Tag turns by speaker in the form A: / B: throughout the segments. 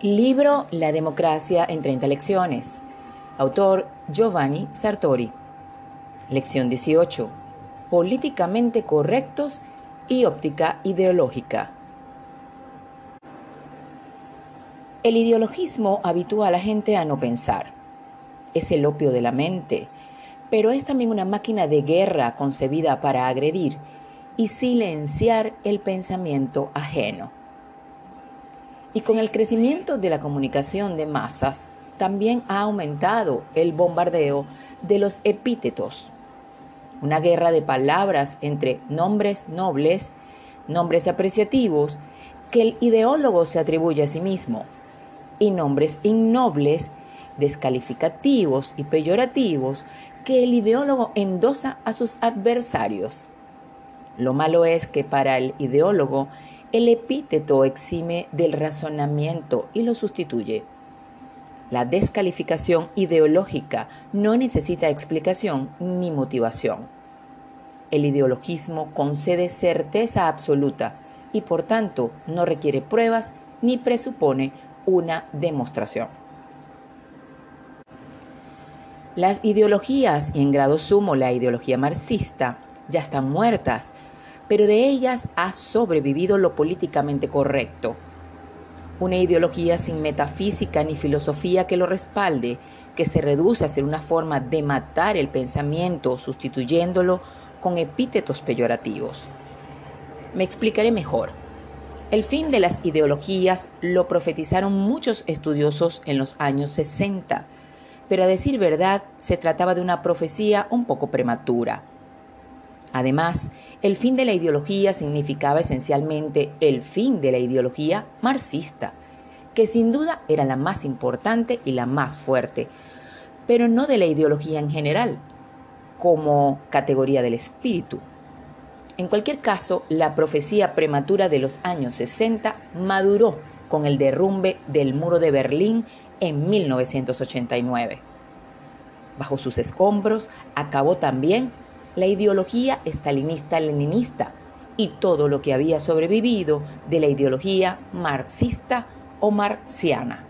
A: Libro La democracia en 30 lecciones. Autor Giovanni Sartori. Lección 18. Políticamente correctos y óptica ideológica. El ideologismo habitúa a la gente a no pensar. Es el opio de la mente, pero es también una máquina de guerra concebida para agredir y silenciar el pensamiento ajeno. Y con el crecimiento de la comunicación de masas, también ha aumentado el bombardeo de los epítetos. Una guerra de palabras entre nombres nobles, nombres apreciativos, que el ideólogo se atribuye a sí mismo, y nombres innobles, descalificativos y peyorativos, que el ideólogo endosa a sus adversarios. Lo malo es que para el ideólogo el epíteto exime del razonamiento y lo sustituye. La descalificación ideológica no necesita explicación ni motivación. El ideologismo concede certeza absoluta y por tanto no requiere pruebas ni presupone una demostración. Las ideologías, y en grado sumo la ideología marxista, ya están muertas pero de ellas ha sobrevivido lo políticamente correcto. Una ideología sin metafísica ni filosofía que lo respalde, que se reduce a ser una forma de matar el pensamiento sustituyéndolo con epítetos peyorativos. Me explicaré mejor. El fin de las ideologías lo profetizaron muchos estudiosos en los años 60, pero a decir verdad se trataba de una profecía un poco prematura. Además, el fin de la ideología significaba esencialmente el fin de la ideología marxista, que sin duda era la más importante y la más fuerte, pero no de la ideología en general, como categoría del espíritu. En cualquier caso, la profecía prematura de los años 60 maduró con el derrumbe del muro de Berlín en 1989. Bajo sus escombros acabó también la ideología estalinista-leninista y todo lo que había sobrevivido de la ideología marxista o marxiana.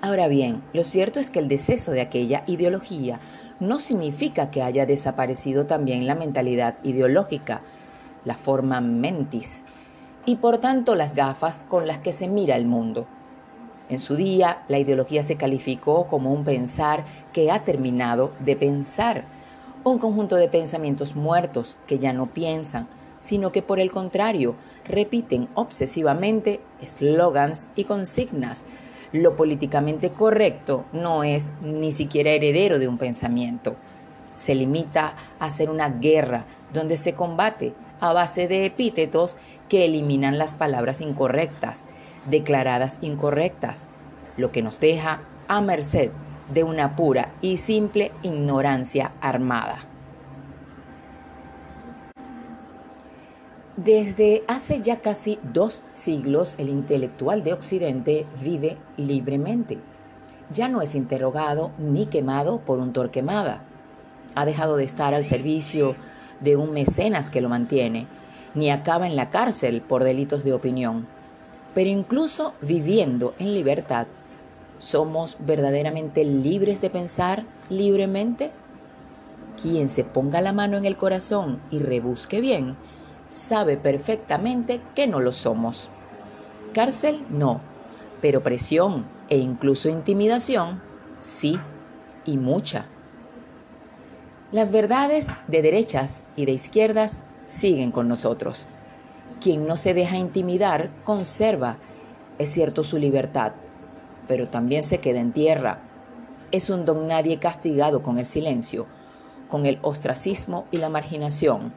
A: Ahora bien, lo cierto es que el deceso de aquella ideología no significa que haya desaparecido también la mentalidad ideológica, la forma mentis, y por tanto las gafas con las que se mira el mundo. En su día, la ideología se calificó como un pensar que ha terminado de pensar, un conjunto de pensamientos muertos que ya no piensan, sino que por el contrario repiten obsesivamente eslogans y consignas. Lo políticamente correcto no es ni siquiera heredero de un pensamiento. Se limita a ser una guerra donde se combate a base de epítetos que eliminan las palabras incorrectas declaradas incorrectas, lo que nos deja a merced de una pura y simple ignorancia armada. Desde hace ya casi dos siglos el intelectual de Occidente vive libremente. Ya no es interrogado ni quemado por un torquemada. Ha dejado de estar al servicio de un mecenas que lo mantiene, ni acaba en la cárcel por delitos de opinión. Pero incluso viviendo en libertad, ¿somos verdaderamente libres de pensar libremente? Quien se ponga la mano en el corazón y rebusque bien, sabe perfectamente que no lo somos. Cárcel no, pero presión e incluso intimidación sí, y mucha. Las verdades de derechas y de izquierdas siguen con nosotros. Quien no se deja intimidar conserva, es cierto, su libertad, pero también se queda en tierra. Es un don nadie castigado con el silencio, con el ostracismo y la marginación.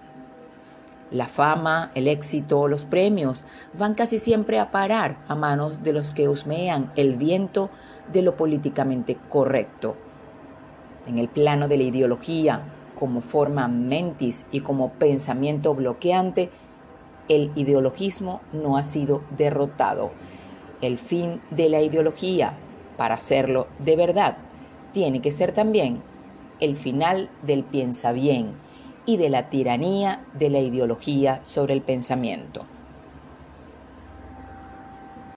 A: La fama, el éxito, los premios van casi siempre a parar a manos de los que husmean el viento de lo políticamente correcto. En el plano de la ideología, como forma mentis y como pensamiento bloqueante, el ideologismo no ha sido derrotado. El fin de la ideología, para hacerlo de verdad, tiene que ser también el final del piensa bien y de la tiranía de la ideología sobre el pensamiento.